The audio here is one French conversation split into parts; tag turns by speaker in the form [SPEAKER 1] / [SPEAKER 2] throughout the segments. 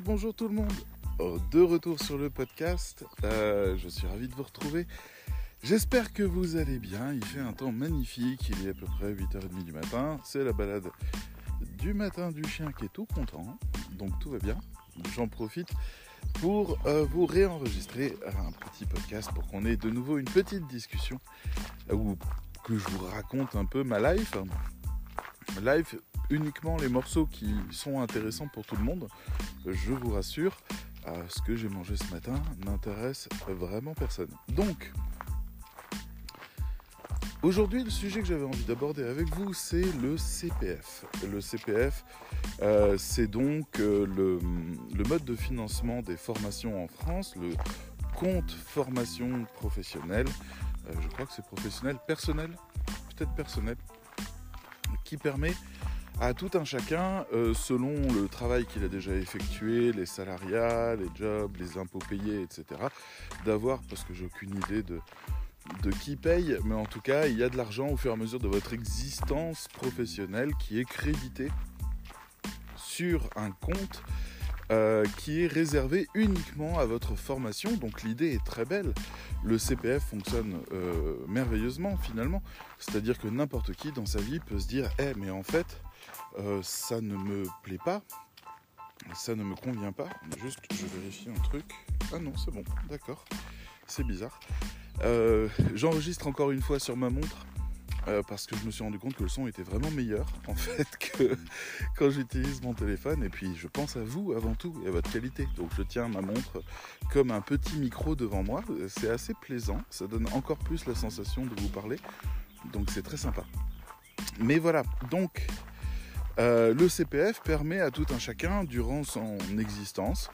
[SPEAKER 1] Bonjour tout le monde, oh, de retour sur le podcast, euh, je suis ravi de vous retrouver. J'espère que vous allez bien, il fait un temps magnifique, il est à peu près 8h30 du matin, c'est la balade du matin du chien qui est tout content, donc tout va bien. J'en profite pour euh, vous réenregistrer un petit podcast pour qu'on ait de nouveau une petite discussion euh, où que je vous raconte un peu ma life. Life uniquement les morceaux qui sont intéressants pour tout le monde. Je vous rassure, ce que j'ai mangé ce matin n'intéresse vraiment personne. Donc, Aujourd'hui, le sujet que j'avais envie d'aborder avec vous, c'est le CPF. Le CPF, euh, c'est donc euh, le, mode de financement des formations en France, le compte formation professionnelle. Euh, je crois que c'est professionnel, personnel, peut-être personnel, qui permet à tout un chacun, euh, selon le travail qu'il a déjà effectué, les salariats, les jobs, les impôts payés, etc., d'avoir, parce que j'ai aucune idée de, qui paye, mais en tout cas, il y a de l'argent au fur et à mesure de votre existence professionnelle qui est crédité sur un compte euh, qui est réservé uniquement à votre formation. Donc l'idée est très belle. Le CPF fonctionne euh, merveilleusement finalement. C'est-à-dire que n'importe qui dans sa vie peut se dire, eh mais en fait, euh, ça ne me plaît pas, ça ne me convient pas. Juste, je vérifie un truc. Ah non, c'est bon, d'accord. C'est bizarre. Euh, j'enregistre encore une fois sur ma montre. Euh, parce que je me suis rendu compte que le son était vraiment meilleur en fait que quand j'utilise mon téléphone et puis je pense à vous avant tout et à votre qualité donc je tiens ma montre comme un petit micro devant moi c'est assez plaisant ça donne encore plus la sensation de vous parler donc c'est très sympa mais voilà donc euh, le CPF permet à tout un chacun, durant son existence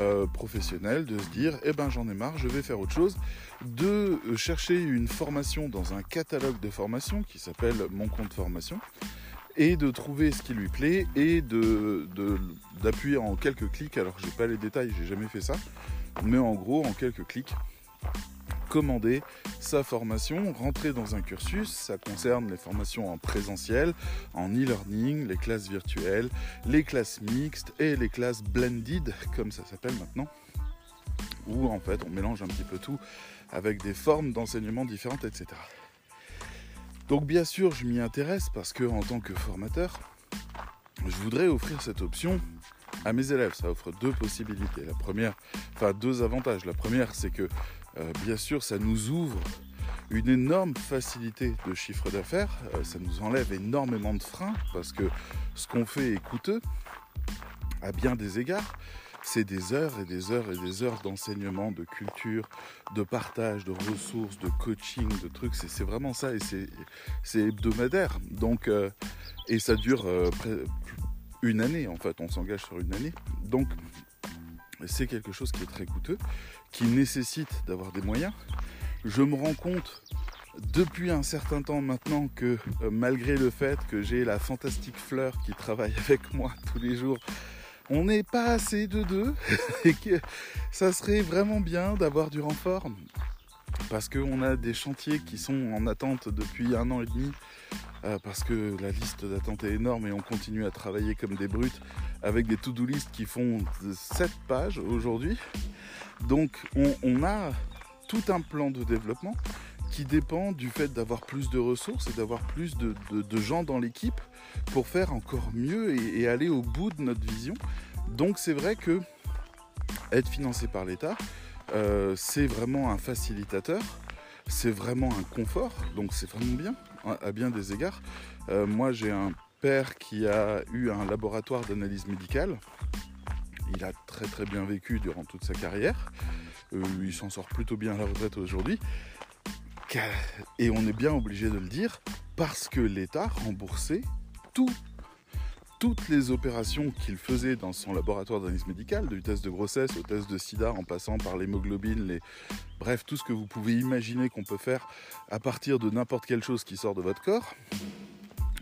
[SPEAKER 1] euh, professionnelle, de se dire Eh ben j'en ai marre, je vais faire autre chose, de chercher une formation dans un catalogue de formation qui s'appelle Mon compte formation, et de trouver ce qui lui plaît et d'appuyer en quelques clics. Alors j'ai pas les détails, j'ai jamais fait ça, mais en gros, en quelques clics, commander sa formation, rentrer dans un cursus. Ça concerne les formations en présentiel, en e-learning, les classes virtuelles, les classes mixtes et les classes blended, comme ça s'appelle maintenant, où en fait on mélange un petit peu tout avec des formes d'enseignement différentes, etc. Donc bien sûr, je m'y intéresse parce que en tant que formateur, je voudrais offrir cette option à mes élèves. Ça offre deux possibilités. La première, enfin deux avantages. La première, c'est que euh, bien sûr, ça nous ouvre une énorme facilité de chiffre d'affaires. Euh, ça nous enlève énormément de freins parce que ce qu'on fait est coûteux à bien des égards. C'est des heures et des heures et des heures d'enseignement, de culture, de partage, de ressources, de coaching, de trucs. C'est vraiment ça et c'est hebdomadaire. Donc, euh, et ça dure une année en fait. On s'engage sur une année. Donc, c'est quelque chose qui est très coûteux qui nécessite d'avoir des moyens. Je me rends compte depuis un certain temps maintenant que euh, malgré le fait que j'ai la fantastique fleur qui travaille avec moi tous les jours, on n'est pas assez de deux et que ça serait vraiment bien d'avoir du renfort parce qu'on a des chantiers qui sont en attente depuis un an et demi euh, parce que la liste d'attente est énorme et on continue à travailler comme des brutes avec des to-do list qui font 7 pages aujourd'hui. Donc on, a tout un plan de développement qui dépend du fait d'avoir plus de ressources et d'avoir plus de, gens dans l'équipe pour faire encore mieux et, aller au bout de notre vision. Donc c'est vrai que être financé par l'État, euh, c'est vraiment un facilitateur, c'est vraiment un confort, donc c'est vraiment bien à bien des égards. Euh, moi j'ai un père qui a eu un laboratoire d'analyse médicale il a très très bien vécu durant toute sa carrière. Euh, il s'en sort plutôt bien à la retraite aujourd'hui. Et on est bien obligé de le dire parce que l'État remboursait toutes les opérations qu'il faisait dans son laboratoire d'analyse médicale, du test de grossesse au test de sida, en passant par l'hémoglobine, les... bref, tout ce que vous pouvez imaginer qu'on peut faire à partir de n'importe quelle chose qui sort de votre corps,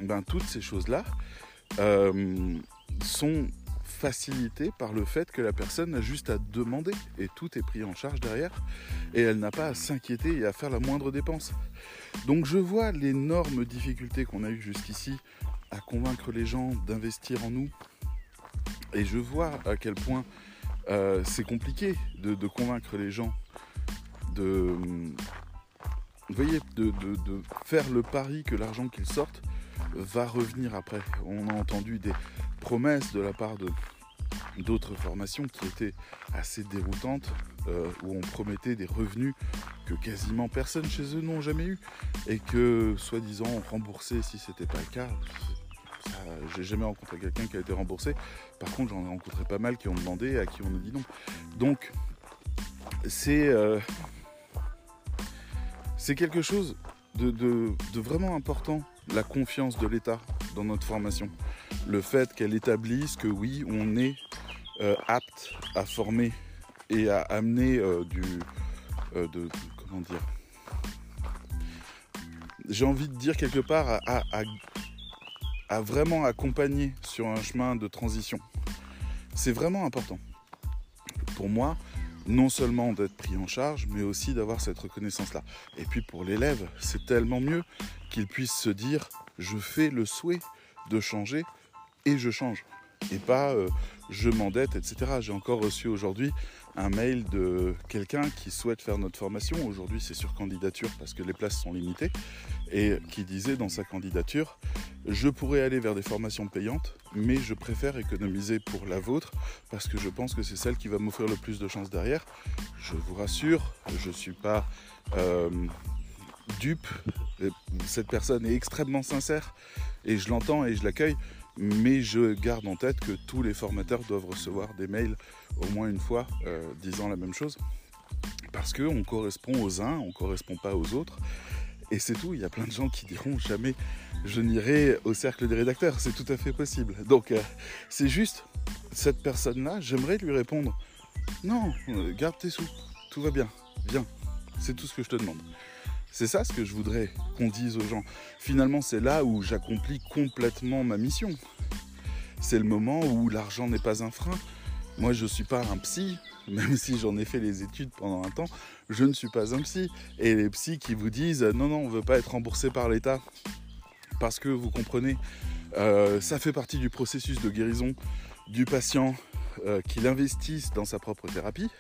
[SPEAKER 1] ben, toutes ces choses-là euh, sont facilité par le fait que la personne a juste à demander et tout est pris en charge derrière et elle n'a pas à s'inquiéter et à faire la moindre dépense. Donc je vois l'énorme difficulté qu'on a eu jusqu'ici à convaincre les gens d'investir en nous Et je vois à quel point euh, c'est compliqué de, convaincre les gens de, voyez, de, faire le pari que l'argent qu'ils sortent va revenir après. On a entendu des promesses de la part de d'autres formations qui étaient assez déroutantes, euh, où on promettait des revenus que quasiment personne chez eux n'ont jamais eu, et que soi-disant remboursé si c'était pas le cas. J'ai jamais rencontré quelqu'un qui a été remboursé. Par contre, j'en ai rencontré pas mal qui ont demandé, à qui on a dit non. Donc, c'est euh, quelque chose de, vraiment important, la confiance de l'État dans notre formation. Le fait qu'elle établisse que oui, on est euh, apte à former et à amener euh, du... de, comment dire? J'ai envie de dire quelque part à vraiment accompagner sur un chemin de transition. C'est vraiment important. Pour moi, non seulement d'être pris en charge, mais aussi d'avoir cette reconnaissance-là. Et puis pour l'élève, c'est tellement mieux qu'il puisse se dire, je fais le souhait de changer et je change. Et pas euh, je m'endette, etc. J'ai encore reçu aujourd'hui un mail de quelqu'un qui souhaite faire notre formation. Aujourd'hui, c'est sur candidature parce que les places sont limitées. Et qui disait dans sa candidature Je pourrais aller vers des formations payantes, mais je préfère économiser pour la vôtre parce que je pense que c'est celle qui va m'offrir le plus de chances derrière. Je vous rassure, je ne suis pas euh, dupe. Cette personne est extrêmement sincère et je l'entends et je l'accueille mais je garde en tête que tous les formateurs doivent recevoir des mails au moins une fois euh, disant la même chose. Parce qu'on correspond aux uns, on ne correspond pas aux autres. Et c'est tout, il y a plein de gens qui diront jamais je n'irai au cercle des rédacteurs, c'est tout à fait possible. Donc euh, c'est juste, cette personne-là, j'aimerais lui répondre non, euh, garde tes sous, tout va bien, viens, c'est tout ce que je te demande. C'est ça ce que je voudrais qu'on dise aux gens. Finalement, c'est là où j'accomplis complètement ma mission. C'est le moment où l'argent n'est pas un frein. Moi, je ne suis pas un psy, même si j'en ai fait les études pendant un temps, je ne suis pas un psy. Et les psys qui vous disent non, non, on ne veut pas être remboursé par l'État, parce que vous comprenez, euh, ça fait partie du processus de guérison du patient euh, qu'il investisse dans sa propre thérapie.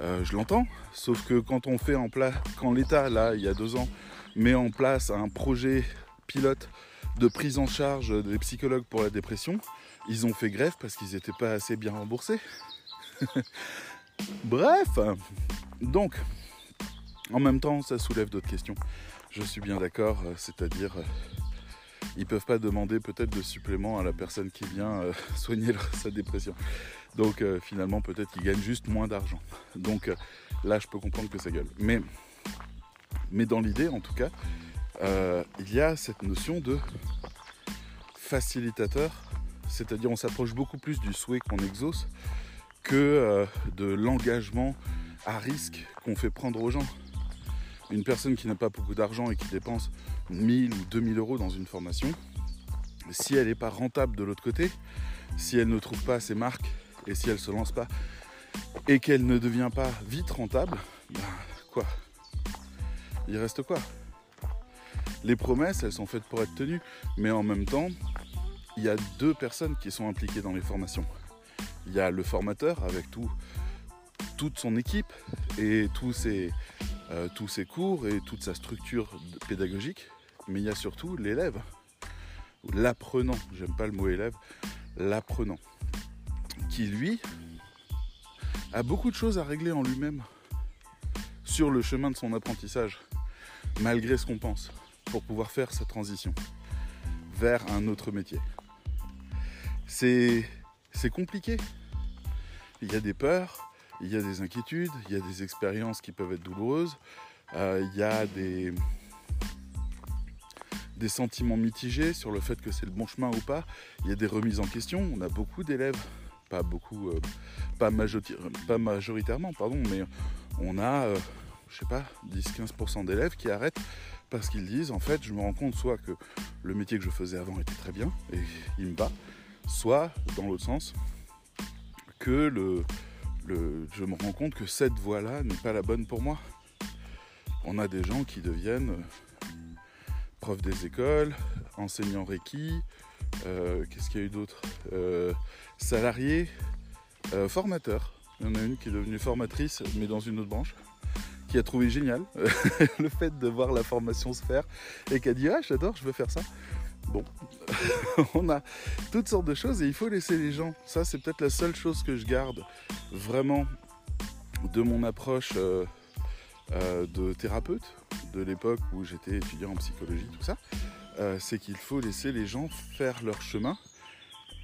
[SPEAKER 1] Euh, je l'entends, sauf que quand on fait en place, quand l'État, là, il y a deux ans, met en place un projet pilote de prise en charge des psychologues pour la dépression, ils ont fait grève parce qu'ils n'étaient pas assez bien remboursés. Bref, donc, en même temps, ça soulève d'autres questions. Je suis bien d'accord, euh, c'est-à-dire, euh, ils peuvent pas demander peut-être de supplément à la personne qui vient soigner sa dépression. Donc euh, finalement, peut-être qu'ils gagnent juste moins d'argent. Donc euh, là, je peux comprendre que ça gueule. Mais, mais dans l'idée, en tout cas, euh, il y a cette notion de facilitateur, c'est-à-dire on s'approche beaucoup plus du souhait qu'on exauce que de l'engagement à risque qu'on fait prendre aux gens. Une personne qui n'a pas beaucoup d'argent et qui dépense 1000 ou 2000 euros dans une formation, si elle n'est pas rentable de l'autre côté, si elle ne trouve pas ses marques et si elle ne se lance pas et qu'elle ne devient pas vite rentable, ben, quoi? Il reste quoi? Les promesses, elles sont faites pour être tenues, mais en même temps, il y a deux personnes qui sont impliquées dans les formations. Il y a le formateur avec tout, toute son équipe et tous ses, euh, tous ses cours et toute sa structure pédagogique, mais il y a surtout l'élève, l'apprenant, j'aime pas le mot élève, l'apprenant qui, lui, a beaucoup de choses à régler en lui-même sur le chemin de son apprentissage, malgré ce qu'on pense, pour pouvoir faire sa transition vers un autre métier. C'est, compliqué. Il y a des peurs, il y a des inquiétudes, il y a des expériences qui peuvent être douloureuses, euh, il y a des, sentiments mitigés sur le fait que c'est le bon chemin ou pas, il y a des remises en question. On a beaucoup d'élèves pas beaucoup, euh, pas, majoritairement, pardon, mais on a, euh, je sais pas, 10-15% d'élèves qui arrêtent parce qu'ils disent en fait, je me rends compte soit que le métier que je faisais avant était très bien et il me va, soit dans l'autre sens, que je me rends compte que cette voie-là n'est pas la bonne pour moi. On a des gens qui deviennent euh, profs des écoles, enseignants Reiki, Qu'est-ce qu'il y a eu d'autre Salarié, formateur. Il y en a une qui est devenue formatrice, mais dans une autre branche qui a trouvé génial le fait de voir la formation se faire et qui a dit Ah, j'adore, je veux faire ça. Bon, on a toutes sortes de choses et il faut laisser les gens. Ça, c'est peut-être la seule chose que je garde vraiment de mon approche euh, euh, de thérapeute de l'époque où j'étais étudiant en psychologie, tout ça. Euh, c'est qu'il faut laisser les gens faire leur chemin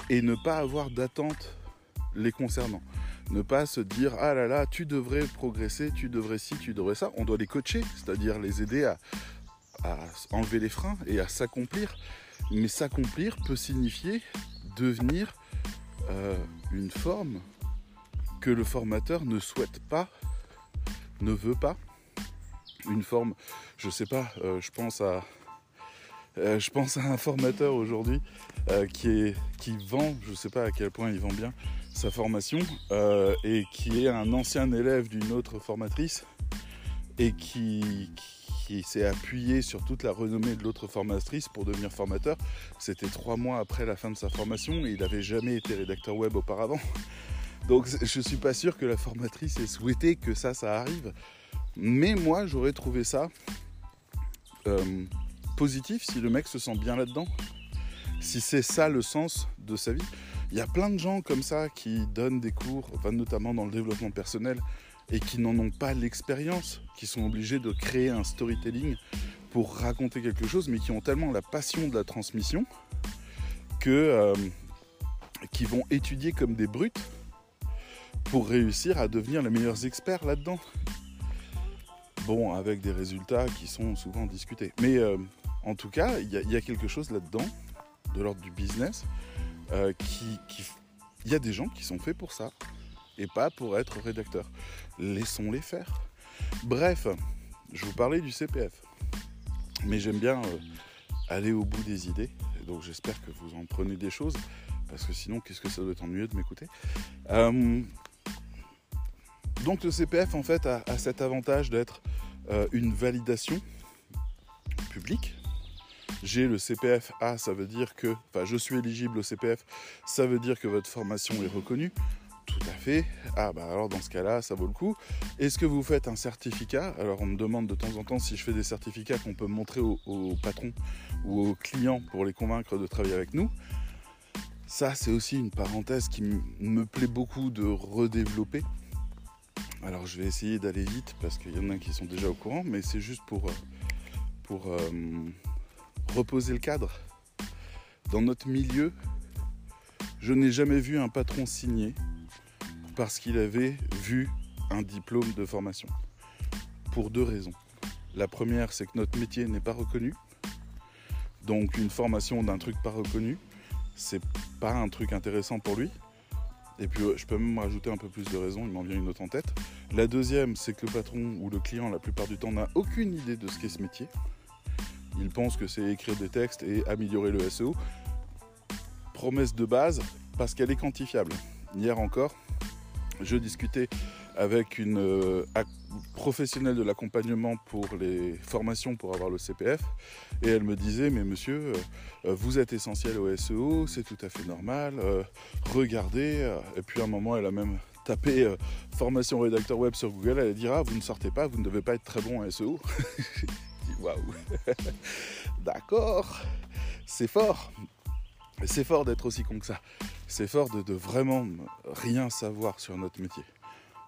[SPEAKER 1] et ne pas avoir d'attente les concernant. Ne pas se dire ah là là, tu devrais progresser, tu devrais ci, tu devrais ça. On doit les coacher, c'est-à-dire les aider à, enlever les freins et à s'accomplir. Mais s'accomplir peut signifier devenir euh, une forme que le formateur ne souhaite pas, ne veut pas. Une forme, je sais pas, euh, je pense à euh, je pense à un formateur aujourd'hui qui, vend, je ne sais pas à quel point il vend bien, sa formation et qui est un ancien élève d'une autre formatrice et qui s'est appuyé sur toute la renommée de l'autre formatrice pour devenir formateur. C'était trois mois après la fin de sa formation et il n'avait jamais été rédacteur web auparavant. Donc je ne suis pas sûr que la formatrice ait souhaité que ça, ça arrive. Mais moi, j'aurais trouvé ça euh, positif si le mec se sent bien là-dedans. Si c'est ça le sens de sa vie. Il y a plein de gens comme ça qui donnent des cours, notamment dans le développement personnel, et qui n'en ont pas l'expérience, qui sont obligés de créer un storytelling pour raconter quelque chose, mais qui ont tellement la passion de la transmission que euh, qui vont étudier comme des brutes pour réussir à devenir les meilleurs experts là-dedans. Bon, avec des résultats qui sont souvent discutés. Mais euh, en tout cas, il y, a quelque chose là-dedans, de l'ordre du business, euh, qui, il y a des gens qui sont faits pour ça et pas pour être rédacteur. Laissons-les faire. Bref, je vous parlais du CPF, mais j'aime bien euh, aller au bout des idées, donc j'espère que vous en prenez des choses, parce que sinon, qu'est-ce que ça doit être ennuyeux de m'écouter? Euh, Donc le CPF, en fait, a cet avantage d'être une validation publique. J'ai le CPF A, ça veut dire que, enfin, je suis éligible au CPF, ça veut dire que votre formation est reconnue. Tout à fait. Ah bah alors dans ce cas-là, ça vaut le coup. Est-ce que vous faites un certificat? Alors on me demande de temps en temps si je fais des certificats qu'on peut montrer aux, patrons ou aux clients pour les convaincre de travailler avec nous. Ça c'est aussi une parenthèse qui me plaît beaucoup de redévelopper. Alors je vais essayer d'aller vite parce qu'il y en a qui sont déjà au courant, mais c'est juste pour, pour euh, reposer le cadre. Dans notre milieu, je n'ai jamais vu un patron signer parce qu'il avait vu un diplôme de formation. Pour deux raisons. La première, c'est que notre métier n'est pas reconnu. Donc une formation d'un truc pas reconnu, c'est pas un truc intéressant pour lui. Et puis je peux même rajouter un peu plus de raisons, il m'en vient une autre en tête. La deuxième, c'est que le patron ou le client, la plupart du temps, n'a aucune idée de ce qu'est ce métier. Il pense que c'est écrire des textes et améliorer le SEO. Promesse de base parce qu'elle est quantifiable. Hier encore, je discutais avec une euh, professionnelle de l'accompagnement pour les formations pour avoir le CPF et elle me disait mais monsieur euh, vous êtes essentiel au SEO c'est tout à fait normal euh, regardez et puis à un moment elle a même tapé formation rédacteur web sur Google elle dira ah, vous ne sortez pas vous ne devez pas être très bon en SEO waouh, d'accord, c'est fort. C'est fort d'être aussi con que ça. C'est fort de, vraiment rien savoir sur notre métier.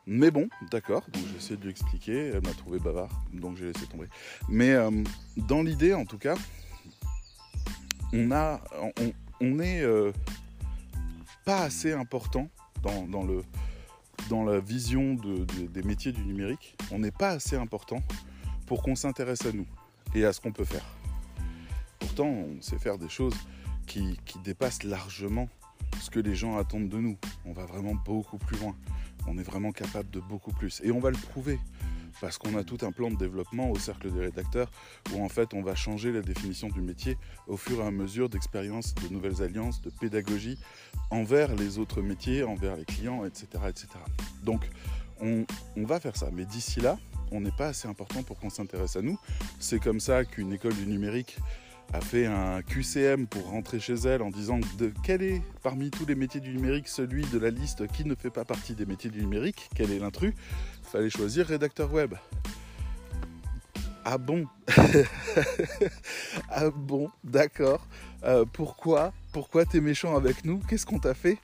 [SPEAKER 1] Mais bon, d'accord, donc j'ai essayé de lui expliquer, elle m'a trouvé bavard, donc j'ai laissé tomber. Mais euh, dans l'idée, en tout cas, on a, euh, pas assez important dans la vision des métiers du numérique. On n'est pas assez important pour qu'on s'intéresse à nous et à ce qu'on peut faire. Pourtant, on sait faire des choses qui, dépassent largement ce que les gens attendent de nous. On va vraiment beaucoup plus loin. On est vraiment capable de beaucoup plus. Et on va le prouver. Parce qu'on a tout un plan de développement au cercle des rédacteurs où en fait on va changer la définition du métier au fur et à mesure d'expériences, de nouvelles alliances, de pédagogie envers les autres métiers, envers les clients, etc. etc. Donc on va faire ça. Mais d'ici là, on n'est pas assez important pour qu'on s'intéresse à nous. C'est comme ça qu'une école du numérique a fait un QCM pour rentrer chez elle en disant de quel est parmi tous les métiers du numérique celui de la liste qui ne fait pas partie des métiers du numérique, quel est l'intrus, fallait choisir rédacteur web. Ah bon? Ah bon, d'accord. Euh, pourquoi? Pourquoi t'es méchant avec nous? Qu'est-ce qu'on t'a fait?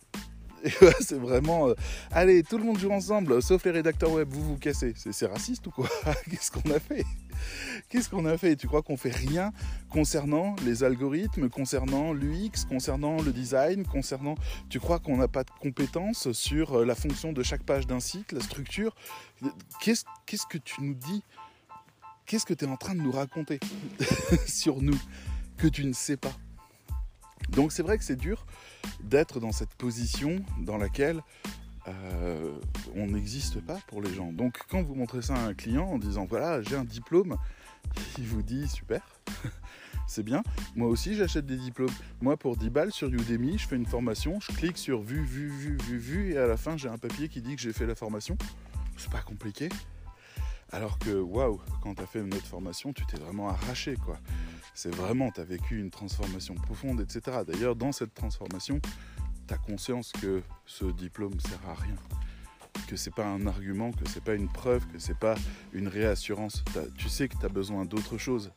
[SPEAKER 1] c'est vraiment. Euh, allez, tout le monde joue ensemble, sauf les rédacteurs web, vous vous cassez. C'est raciste ou quoi Qu'est-ce qu'on a fait? Qu'est-ce qu'on a fait? Tu crois qu'on fait rien concernant les algorithmes, concernant l'UX, concernant le design, concernant. Tu crois qu'on n'a pas de compétences sur euh, la fonction de chaque page d'un site, la structure? Qu'est-ce que tu nous dis? Qu'est-ce que tu es en train de nous raconter sur nous que tu ne sais pas? Donc c'est vrai que c'est dur d'être dans cette position dans laquelle euh, on n'existe pas pour les gens. Donc quand vous montrez ça à un client en disant voilà j'ai un diplôme, il vous dit super, c'est bien. Moi aussi j'achète des diplômes. Moi pour 10 balles sur Udemy, je fais une formation, je clique sur vu, vu, vu, vu, vu, et à la fin j'ai un papier qui dit que j'ai fait la formation. C'est pas compliqué. Alors que waouh, quand tu as fait une autre formation, tu t'es vraiment arraché quoi c'est vraiment, tu vécu une transformation profonde, etc. D'ailleurs, dans cette transformation, tu as conscience que ce diplôme sert à rien, que c'est pas un argument, que c'est pas une preuve, que c'est pas une réassurance. Tu sais que tu as besoin d'autre chose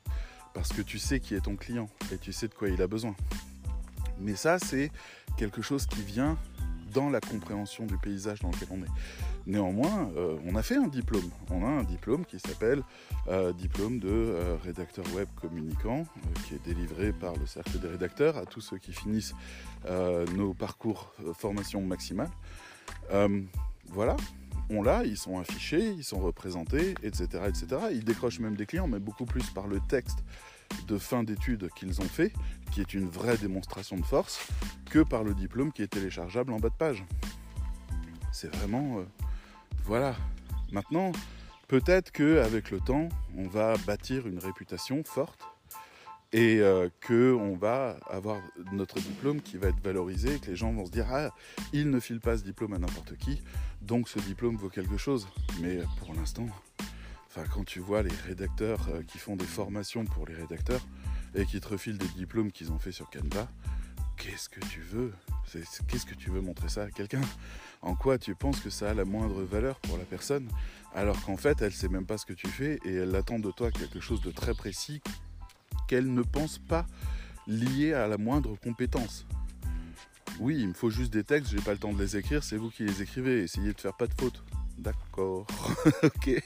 [SPEAKER 1] parce que tu sais qui est ton client et tu sais de quoi il a besoin. Mais ça, c'est quelque chose qui vient dans la compréhension du paysage dans lequel on est. Néanmoins, euh, on a fait un diplôme. On a un diplôme qui s'appelle euh, diplôme de euh, rédacteur web communicant, qui est délivré par le cercle des rédacteurs à tous ceux qui finissent nos parcours formation maximale. voilà, on l'a, ils sont affichés, ils sont représentés, etc., etc. Ils décrochent même des clients, mais beaucoup plus par le texte de fin d'études qu'ils ont fait, qui est une vraie démonstration de force, que par le diplôme qui est téléchargeable en bas de page. C'est vraiment voilà. Maintenant, peut-être qu'avec le temps, on va bâtir une réputation forte et euh, qu'on va avoir notre diplôme qui va être valorisé et que les gens vont se dire Ah, il ne file pas ce diplôme à n'importe qui, donc ce diplôme vaut quelque chose. Mais pour l'instant, quand tu vois les rédacteurs euh, qui font des formations pour les rédacteurs et qui te refilent des diplômes qu'ils ont fait sur Canva, qu'est-ce que tu veux? Qu'est-ce que tu veux montrer ça à quelqu'un? En quoi tu penses que ça a la moindre valeur pour la personne alors qu'en fait elle sait même pas ce que tu fais et elle attend de toi quelque chose de très précis qu'elle ne pense pas lié à la moindre compétence? Oui, il me faut juste des textes, j'ai pas le temps de les écrire, c'est vous qui les écrivez, essayez de faire pas de fautes. D'accord, ok,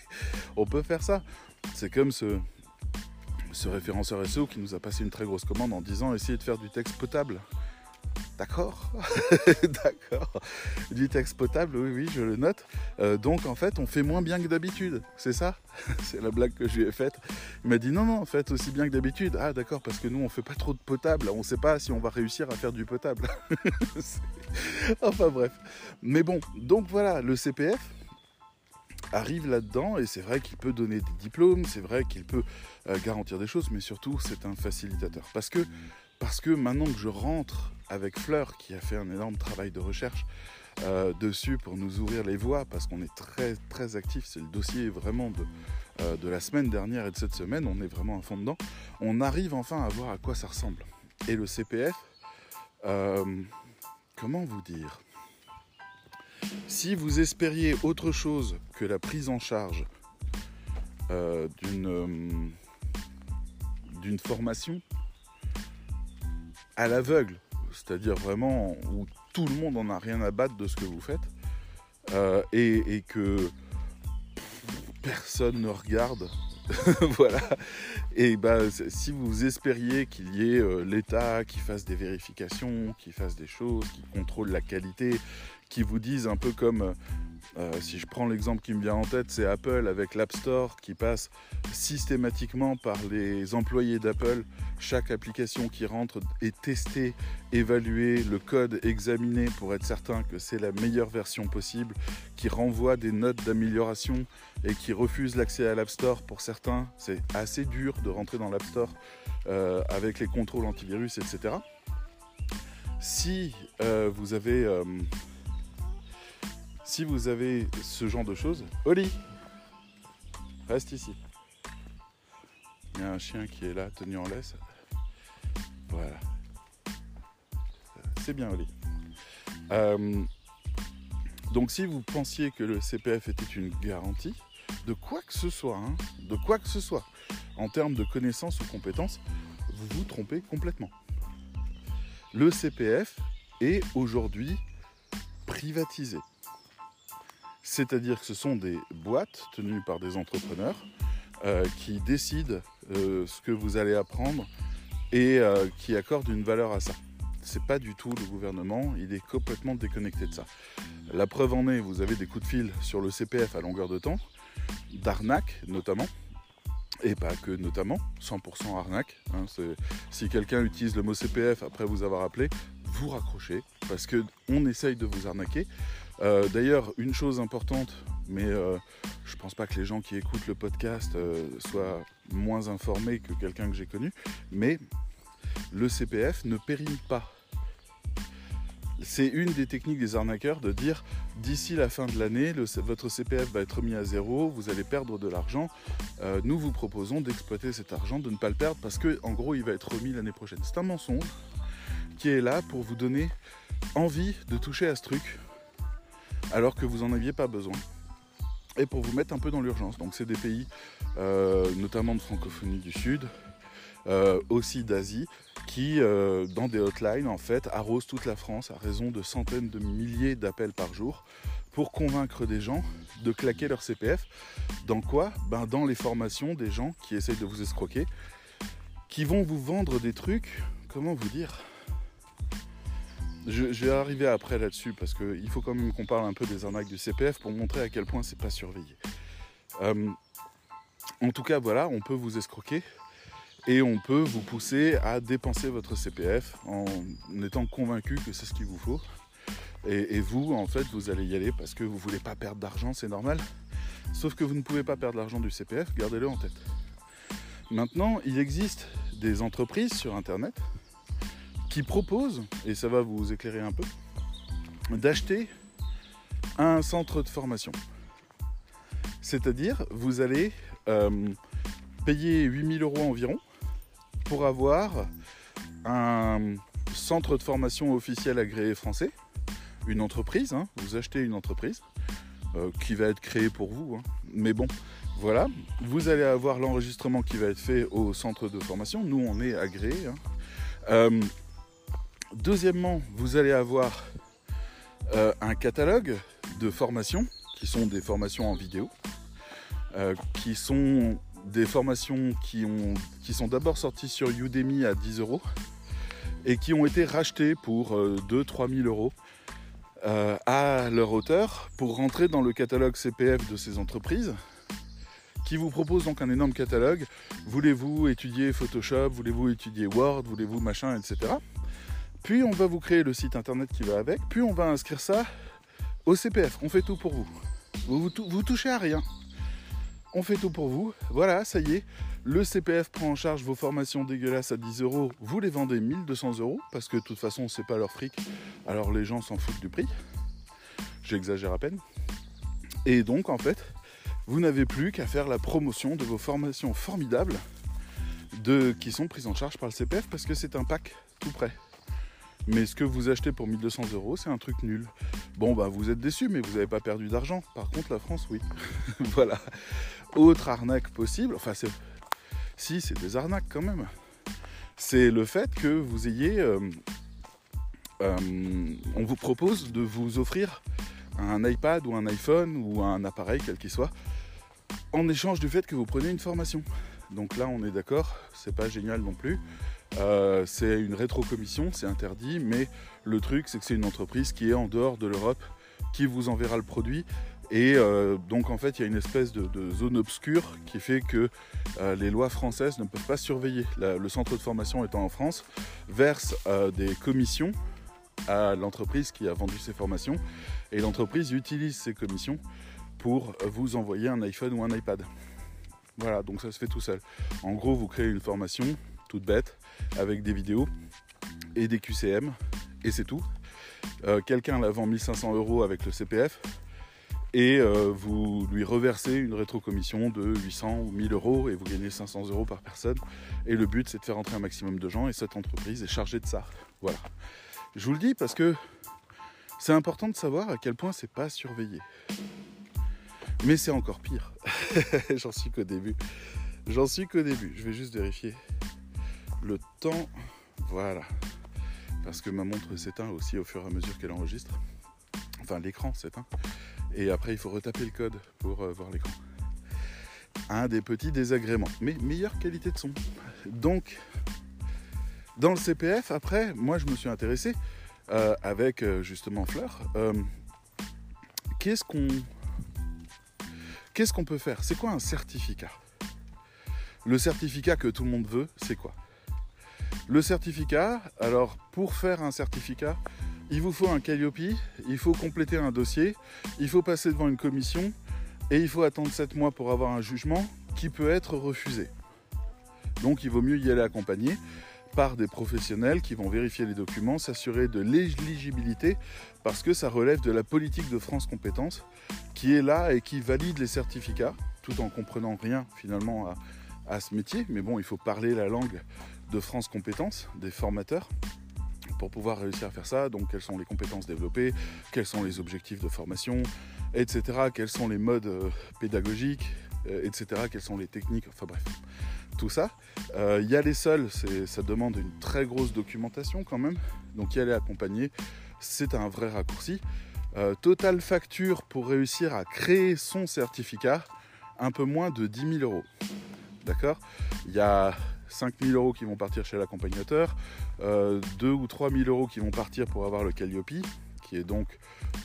[SPEAKER 1] on peut faire ça. C'est comme ce, ce référenceur SEO qui nous a passé une très grosse commande en disant essayez de faire du texte potable. D'accord, d'accord. Du texte potable, oui, oui, je le note. Euh, donc en fait, on fait moins bien que d'habitude, c'est ça C'est la blague que je lui ai faite. Il m'a dit non, non, faites aussi bien que d'habitude. Ah d'accord, parce que nous, on fait pas trop de potable. On ne sait pas si on va réussir à faire du potable. enfin bref. Mais bon, donc voilà, le CPF arrive là-dedans et c'est vrai qu'il peut donner des diplômes, c'est vrai qu'il peut euh, garantir des choses, mais surtout c'est un facilitateur. Parce que parce que maintenant que je rentre avec Fleur, qui a fait un énorme travail de recherche euh, dessus pour nous ouvrir les voies, parce qu'on est très très actif, c'est le dossier vraiment de, euh, de la semaine dernière et de cette semaine, on est vraiment à fond dedans, on arrive enfin à voir à quoi ça ressemble. Et le CPF, euh, comment vous dire? Si vous espériez autre chose que la prise en charge d'une d'une formation, à l'aveugle, c'est-à-dire vraiment où tout le monde en a rien à battre de ce que vous faites, euh, et, que personne ne regarde. voilà. Et bah, si vous espériez qu'il y ait euh, l'État qui fasse des vérifications, qui fasse des choses, qui contrôle la qualité, qui vous dise un peu comme euh, si je prends l'exemple qui me vient en tête, c'est Apple avec l'App Store qui passe systématiquement par les employés d'Apple. Chaque application qui rentre est testée, évaluée, le code examiné pour être certain que c'est la meilleure version possible, qui renvoie des notes d'amélioration et qui refuse l'accès à l'App Store pour certains. C'est assez dur de rentrer dans l'App Store euh, avec les contrôles antivirus, etc. Si euh, vous avez si vous avez ce genre de choses, Oli, reste ici. Il y a un chien qui est là, tenu en laisse. Voilà. C'est bien, Oli. Euh, donc si vous pensiez que le CPF était une garantie, de quoi que ce soit, hein, de quoi que ce soit, en termes de connaissances ou compétences, vous vous trompez complètement. Le CPF est aujourd'hui privatisé. C'est-à-dire que ce sont des boîtes tenues par des entrepreneurs euh, qui décident euh, ce que vous allez apprendre et euh, qui accordent une valeur à ça. C'est pas du tout le gouvernement, il est complètement déconnecté de ça. La preuve en est, vous avez des coups de fil sur le CPF à longueur de temps, d'arnaque notamment, et pas que notamment, 100% arnaque. Hein, si quelqu'un utilise le mot CPF après vous avoir appelé, vous raccrochez parce qu'on essaye de vous arnaquer. Euh, d'ailleurs, une chose importante, mais euh, je pense pas que les gens qui écoutent le podcast euh, soient moins informés que quelqu'un que j'ai connu, mais le CPF ne périme pas c'est une des techniques des arnaqueurs de dire d'ici la fin de l'année, votre CPF va être mis à zéro, vous allez perdre de l'argent. Euh, nous vous proposons d'exploiter cet argent, de ne pas le perdre parce que en gros il va être remis l'année prochaine. C'est un mensonge qui est là pour vous donner envie de toucher à ce truc alors que vous n'en aviez pas besoin et pour vous mettre un peu dans l'urgence. Donc c'est des pays euh, notamment de francophonie du Sud, euh, aussi d'Asie, qui, euh, dans des hotlines, en fait, arrosent toute la France à raison de centaines de milliers d'appels par jour pour convaincre des gens de claquer leur CPF. Dans quoi? Ben, Dans les formations des gens qui essayent de vous escroquer, qui vont vous vendre des trucs, comment vous dire? Je, vais arriver après là-dessus parce qu'il faut quand même qu'on parle un peu des arnaques du CPF pour montrer à quel point c'est pas surveillé. Euh, en tout cas, voilà, on peut vous escroquer et on peut vous pousser à dépenser votre CPF en étant convaincu que c'est ce qu'il vous faut. Et, vous, en fait, vous allez y aller parce que vous voulez pas perdre d'argent, c'est normal. Sauf que vous ne pouvez pas perdre l'argent du CPF, gardez-le en tête. Maintenant, il existe des entreprises sur Internet qui proposent, et ça va vous éclairer un peu, d'acheter un centre de formation. C'est-à-dire, vous allez euh, payer 8000 euros environ pour avoir un centre de formation officiel agréé français, une entreprise, hein, vous achetez une entreprise euh, qui va être créée pour vous, hein. mais bon, voilà, vous allez avoir l'enregistrement qui va être fait au centre de formation, nous on est agréé. Hein. Euh, deuxièmement, vous allez avoir euh, un catalogue de formations qui sont des formations en vidéo, qui sont des formations qui, ont, qui sont d'abord sorties sur Udemy à 10 euros et qui ont été rachetées pour 2-3 000 euros euh, à leur hauteur pour rentrer dans le catalogue CPF de ces entreprises qui vous propose donc un énorme catalogue. Voulez-vous étudier Photoshop? Voulez-vous étudier Word? Voulez-vous machin, etc. Puis on va vous créer le site internet qui va avec, puis on va inscrire ça au CPF. On fait tout pour vous. Vous, vous, touchez à rien on fait tout pour vous. Voilà, ça y est. Le CPF prend en charge vos formations dégueulasses à 10 euros. Vous les vendez 1200 euros parce que de toute façon, c'est pas leur fric. Alors les gens s'en foutent du prix. J'exagère à peine. Et donc, en fait, vous n'avez plus qu'à faire la promotion de vos formations formidables de, qui sont prises en charge par le CPF parce que c'est un pack tout prêt. Mais ce que vous achetez pour 1200 euros, c'est un truc nul. Bon, bah vous êtes déçu, mais vous n'avez pas perdu d'argent. Par contre, la France, oui. voilà. Autre arnaque possible, enfin, si, c'est des arnaques quand même. C'est le fait que vous ayez. Euh, euh, on vous propose de vous offrir un iPad ou un iPhone ou un appareil, quel qu'il soit, en échange du fait que vous prenez une formation. Donc là, on est d'accord, c'est pas génial non plus. Euh, c'est une rétrocommission, c'est interdit, mais le truc, c'est que c'est une entreprise qui est en dehors de l'Europe, qui vous enverra le produit. Et euh, donc en fait, il y a une espèce de, zone obscure qui fait que euh, les lois françaises ne peuvent pas surveiller. le centre de formation étant en France, verse des commissions à l'entreprise qui a vendu ces formations. Et l'entreprise utilise ces commissions pour vous envoyer un iPhone ou un iPad. Voilà, donc ça se fait tout seul. En gros, vous créez une formation toute bête avec des vidéos et des QCM et c'est tout. Euh, quelqu'un la vend 1500 euros avec le CPF et euh, vous lui reversez une rétrocommission de 800 ou 1000 euros et vous gagnez 500 euros par personne. Et le but, c'est de faire entrer un maximum de gens et cette entreprise est chargée de ça. Voilà. Je vous le dis parce que c'est important de savoir à quel point c'est pas surveillé. Mais c'est encore pire. J'en suis qu'au début. J'en suis qu'au début. Je vais juste vérifier le temps. Voilà. Parce que ma montre s'éteint aussi au fur et à mesure qu'elle enregistre. Enfin, l'écran s'éteint. Et après, il faut retaper le code pour euh, voir l'écran. Un des petits désagréments. Mais meilleure qualité de son. Donc, dans le CPF, après, moi, je me suis intéressé euh, avec euh, justement Fleur. qu'est-ce qu'on qu'est-ce qu'on peut faire? C'est quoi un certificat? Le certificat que tout le monde veut, c'est quoi? Le certificat, alors pour faire un certificat, il vous faut un Calliope, il faut compléter un dossier, il faut passer devant une commission et il faut attendre 7 mois pour avoir un jugement qui peut être refusé. Donc il vaut mieux y aller accompagné par des professionnels qui vont vérifier les documents, s'assurer de l'éligibilité parce que ça relève de la politique de France Compétences qui est là et qui valide les certificats tout en comprenant rien finalement à, à ce métier. Mais bon, il faut parler la langue de France Compétences, des formateurs pour pouvoir réussir à faire ça. Donc, quelles sont les compétences développées, quels sont les objectifs de formation, etc. Quels sont les modes euh, pédagogiques, euh, etc. Quelles sont les techniques, enfin bref, tout ça. Euh, y aller seul, ça demande une très grosse documentation quand même. Donc, y aller accompagné, c'est un vrai raccourci. total facture pour réussir à créer son certificat, un peu moins de 10 000 euros. D'accord? Il y a 5 000 euros qui vont partir chez l'accompagnateur, euh, 2 ou 3 000 euros qui vont partir pour avoir le Calliope, qui est donc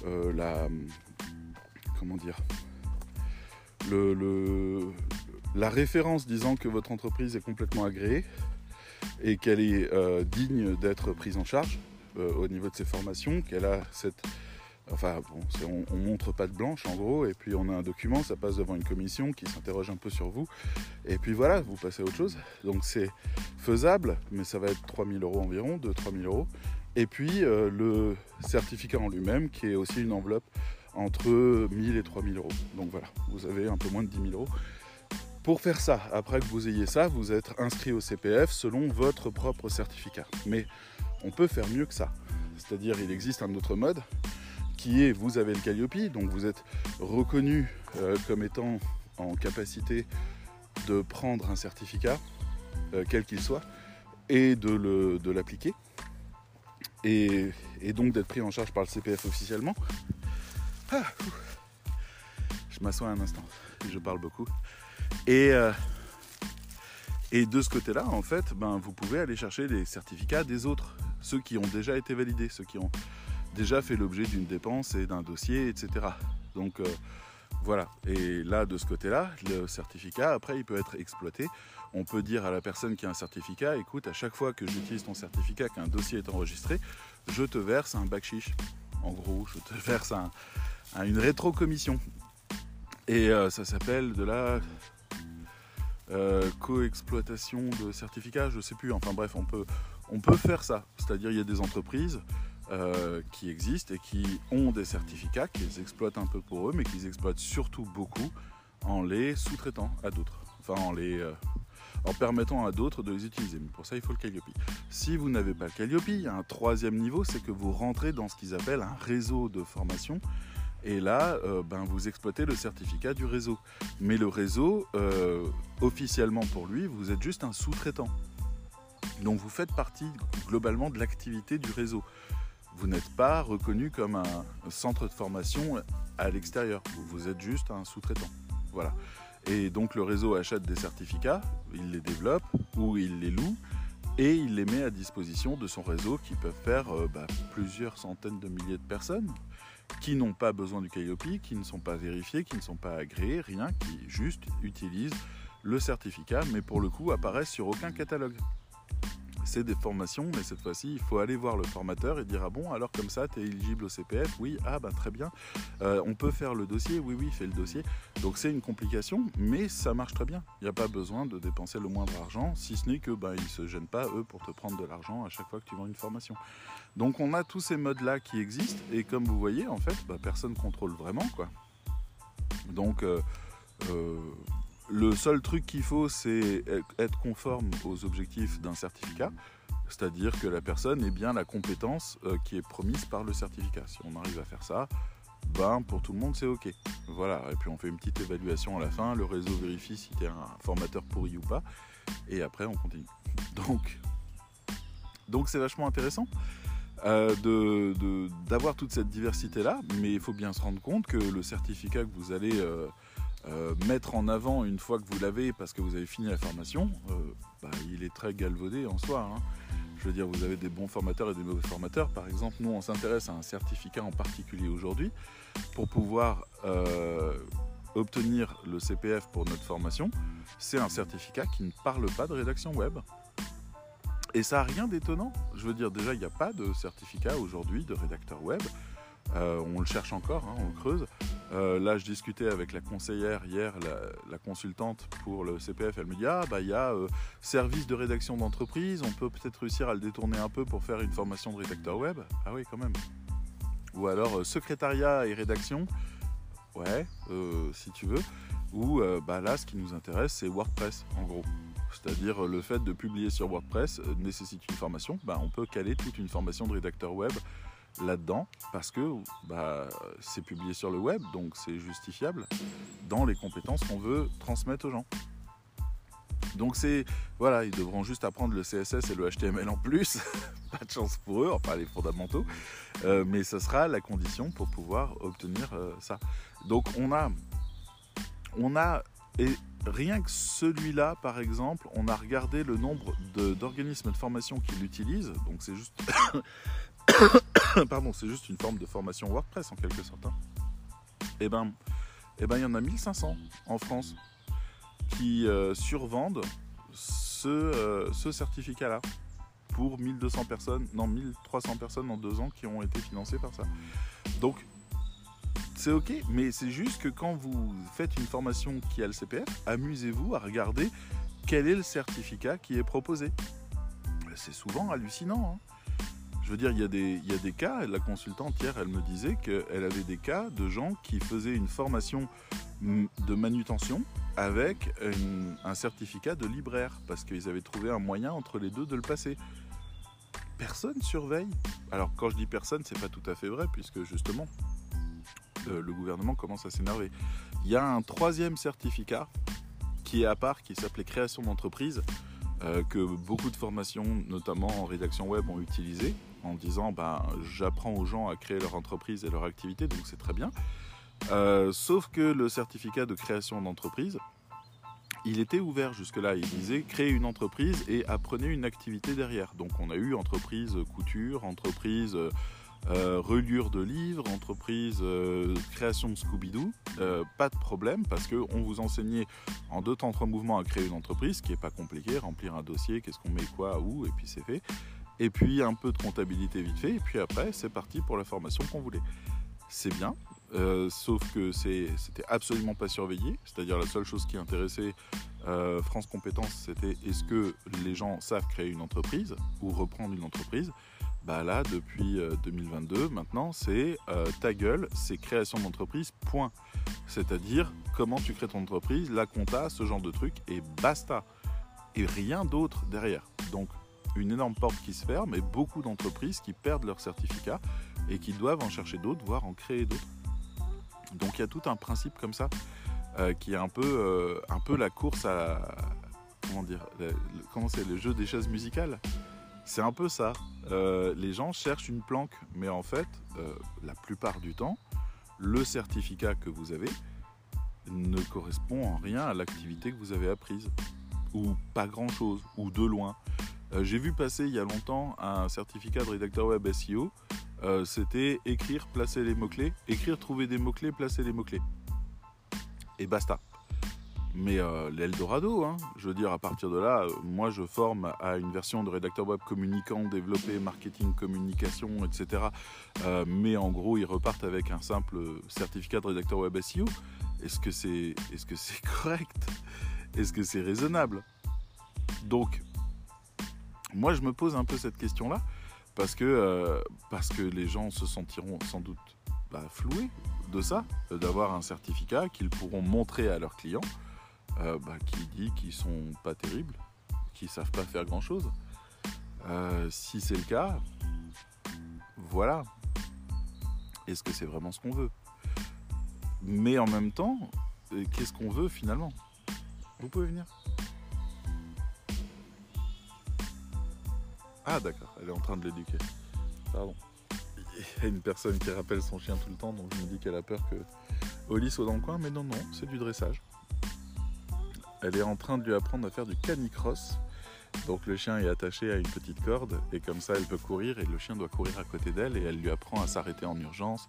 [SPEAKER 1] euh, la. Comment dire le, La référence disant que votre entreprise est complètement agréée et qu'elle est euh, digne d'être prise en charge euh, au niveau de ses formations, qu'elle a cette Enfin, bon, on, montre pas de blanche en gros, et puis on a un document, ça passe devant une commission qui s'interroge un peu sur vous, et puis voilà, vous passez à autre chose. Donc c'est faisable, mais ça va être 3000 euros environ, 2-3000 euros. Et puis euh, le certificat en lui-même, qui est aussi une enveloppe entre 1000 et 3000 euros. Donc voilà, vous avez un peu moins de 10 000 euros. Pour faire ça, après que vous ayez ça, vous êtes inscrit au CPF selon votre propre certificat. Mais on peut faire mieux que ça. C'est-à-dire, il existe un autre mode qui est vous avez le Calliope, donc vous êtes reconnu euh, comme étant en capacité de prendre un certificat, euh, quel qu'il soit, et de l'appliquer, et, donc d'être pris en charge par le CPF officiellement. Ah, je m'assois un instant, je parle beaucoup. Et, euh, et de ce côté-là, en fait, ben, vous pouvez aller chercher les certificats des autres, ceux qui ont déjà été validés, ceux qui ont déjà fait l'objet d'une dépense et d'un dossier, etc. Donc euh, voilà. Et là, de ce côté-là, le certificat, après, il peut être exploité. On peut dire à la personne qui a un certificat, écoute, à chaque fois que j'utilise ton certificat, qu'un dossier est enregistré, je te verse un bac chiche. En gros, je te verse un, une rétrocommission. Et euh, ça s'appelle de la euh, co-exploitation de certificats, je sais plus. Enfin bref, on peut, on peut faire ça. C'est-à-dire, il y a des entreprises euh, qui existent et qui ont des certificats, qu'ils exploitent un peu pour eux, mais qu'ils exploitent surtout beaucoup en les sous-traitant à d'autres. En les. Euh, en permettant à d'autres de les utiliser. Mais pour ça, il faut le Calliope. Si vous n'avez pas le Calliope, il y a un troisième niveau, c'est que vous rentrez dans ce qu'ils appellent un réseau de formation. Et là, euh, ben, vous exploitez le certificat du réseau. Mais le réseau, officiellement pour lui, vous êtes juste un sous-traitant. Donc vous faites partie globalement de l'activité du réseau vous n'êtes pas reconnu comme un centre de formation à l'extérieur. Vous êtes juste un sous-traitant. Voilà. Et donc le réseau achète des certificats, il les développe ou il les loue et il les met à disposition de son réseau qui peuvent faire euh, bah, plusieurs centaines de milliers de personnes qui n'ont pas besoin du Calliope, qui ne sont pas vérifiés, qui ne sont pas agréés, rien, qui juste utilisent le certificat, mais pour le coup apparaissent sur aucun catalogue c'est des formations, mais cette fois-ci, il faut aller voir le formateur et dire Ah bon, alors comme ça, tu es éligible au CPF Oui, ah ben très bien. Euh, on peut faire le dossier? Oui, oui, fais le dossier. Donc c'est une complication, mais ça marche très bien. Il n'y a pas besoin de dépenser le moindre argent, si ce n'est que ben, ils ne se gênent pas, eux, pour te prendre de l'argent à chaque fois que tu vends une formation. Donc on a tous ces modes-là qui existent, et comme vous voyez, en fait, ben, personne ne contrôle vraiment, quoi. Donc, le seul truc qu'il faut, c'est être conforme aux objectifs d'un certificat, c'est-à-dire que la personne ait bien la compétence qui est promise par le certificat. Si on arrive à faire ça, ben, pour tout le monde, c'est OK. Voilà, et puis on fait une petite évaluation à la fin, le réseau vérifie si tu es un formateur pourri ou pas, et après on continue. Donc, c'est vachement intéressant euh, d'avoir toute cette diversité-là, mais il faut bien se rendre compte que le certificat que vous allez euh, euh, mettre en avant une fois que vous l'avez parce que vous avez fini la formation, bah, il est très galvaudé en soi. Hein. Je veux dire, vous avez des bons formateurs et des mauvais formateurs. Par exemple, nous, on s'intéresse à un certificat en particulier aujourd'hui pour pouvoir euh, obtenir le CPF pour notre formation. C'est un certificat qui ne parle pas de rédaction web. Et ça n'a rien d'étonnant. Je veux dire, déjà, il n'y a pas de certificat aujourd'hui de rédacteur web. Euh, on le cherche encore, hein, on creuse. Euh, là, je discutais avec la conseillère hier, la, consultante pour le CPF. Elle me dit Ah, bah, il y a euh, service de rédaction d'entreprise. On peut peut-être réussir à le détourner un peu pour faire une formation de rédacteur web. Ah, oui, quand même. Ou alors secrétariat et rédaction. Ouais, si tu veux. Ou bah, là, ce qui nous intéresse, c'est WordPress, en gros. C'est-à-dire le fait de publier sur WordPress nécessite une formation. Bah, on peut caler toute une formation de rédacteur web là-dedans parce que bah, c'est publié sur le web, donc c'est justifiable dans les compétences qu'on veut transmettre aux gens. Donc c'est voilà, ils devront juste apprendre le CSS et le HTML en plus, pas de chance pour eux, enfin les fondamentaux, euh, mais ce sera la condition pour pouvoir obtenir euh, ça. Donc on a, on a et rien que celui-là, par exemple, on a regardé le nombre d'organismes de, formation qui l'utilisent, donc c'est juste Pardon, c'est juste une forme de formation WordPress en quelque sorte. Hein. Et eh ben, eh ben, il y en a 1500 en France qui euh, survendent ce, euh, ce certificat-là pour 1200 personnes, non 1300 personnes en deux ans qui ont été financées par ça. Donc, c'est ok, mais c'est juste que quand vous faites une formation qui a le CPF, amusez-vous à regarder quel est le certificat qui est proposé. C'est souvent hallucinant. Hein. Je veux dire, il y, a des, cas, la consultante hier, elle me disait qu'elle avait des cas de gens qui faisaient une formation de manutention avec un certificat de libraire, parce qu'ils avaient trouvé un moyen entre les deux de le passer. Personne surveille. Alors quand je dis personne, c'est pas tout à fait vrai, puisque justement, euh, le gouvernement commence à s'énerver. Il y a un troisième certificat qui est à part, qui s'appelait création d'entreprise, euh, que beaucoup de formations, notamment en rédaction web, ont utilisé en disant ben, j'apprends aux gens à créer leur entreprise et leur activité, donc c'est très bien. Euh, sauf que le certificat de création d'entreprise, il était ouvert jusque-là. Il disait créer une entreprise et apprenez une activité derrière. Donc on a eu entreprise couture, entreprise euh, reliure de livres, entreprise euh, création de Scooby-Doo. pas de problème parce qu'on vous enseignait en deux temps, trois mouvements à créer une entreprise, ce qui n'est pas compliqué, remplir un dossier, qu'est-ce qu'on met quoi, où, et puis c'est fait et puis un peu de comptabilité vite fait, et puis après c'est parti pour la formation qu'on voulait. C'est bien, euh, sauf que c'était absolument pas surveillé, c'est-à-dire la seule chose qui intéressait euh, France Compétences, c'était est-ce que les gens savent créer une entreprise ou reprendre une entreprise? Bah là, depuis 2022, euh, maintenant, c'est ta gueule, c'est création d'entreprise, point. C'est-à-dire comment tu crées ton entreprise, la compta, ce genre de truc, et basta. Et rien d'autre derrière. Donc, une énorme porte qui se ferme et beaucoup d'entreprises qui perdent leur certificat et qui doivent en chercher d'autres, voire en créer d'autres. Donc il y a tout un principe comme ça euh, qui est un peu, euh, un peu la course à comment dire comment c'est le jeu des chaises musicales. C'est un peu ça. Euh, les gens cherchent une planque, mais en fait, la plupart du temps, le certificat que vous avez ne correspond en rien à l'activité que vous avez apprise, ou pas grand chose, ou de loin. Euh, j'ai vu passer il y a longtemps un certificat de rédacteur web SEO. Euh, c'était écrire, placer les mots-clés, écrire, trouver des mots-clés, placer les mots-clés. Et basta. Mais euh, l'Eldorado, hein, je veux dire, à partir de là, moi je forme à une version de rédacteur web communicant, développé, marketing, communication, etc. mais en gros, ils repartent avec un simple certificat de rédacteur web SEO. Est-ce que c'est est -ce c'est correct? Est-ce que c'est raisonnable? Donc, moi, je me pose un peu cette question-là parce que, euh, parce que les gens se sentiront sans doute bah, floués de ça, d'avoir un certificat qu'ils pourront montrer à leurs clients, euh, bah, qui dit qu'ils sont pas terribles, qu'ils savent pas faire grand chose. Euh, si c'est le cas, voilà. Est-ce que c'est vraiment ce qu'on veut? Mais en même temps, euh, qu'est-ce qu'on veut finalement? Vous pouvez venir Ah d'accord, elle est en train de l'éduquer. Pardon. Il y a une personne qui rappelle son chien tout le temps, donc je me dis qu'elle a peur que Oli soit dans le coin, mais non, non, c'est du dressage. Elle est en train de lui apprendre à faire du canicross. Donc le chien est attaché à une petite corde et comme ça elle peut courir et le chien doit courir à côté d'elle et elle lui apprend à s'arrêter en urgence,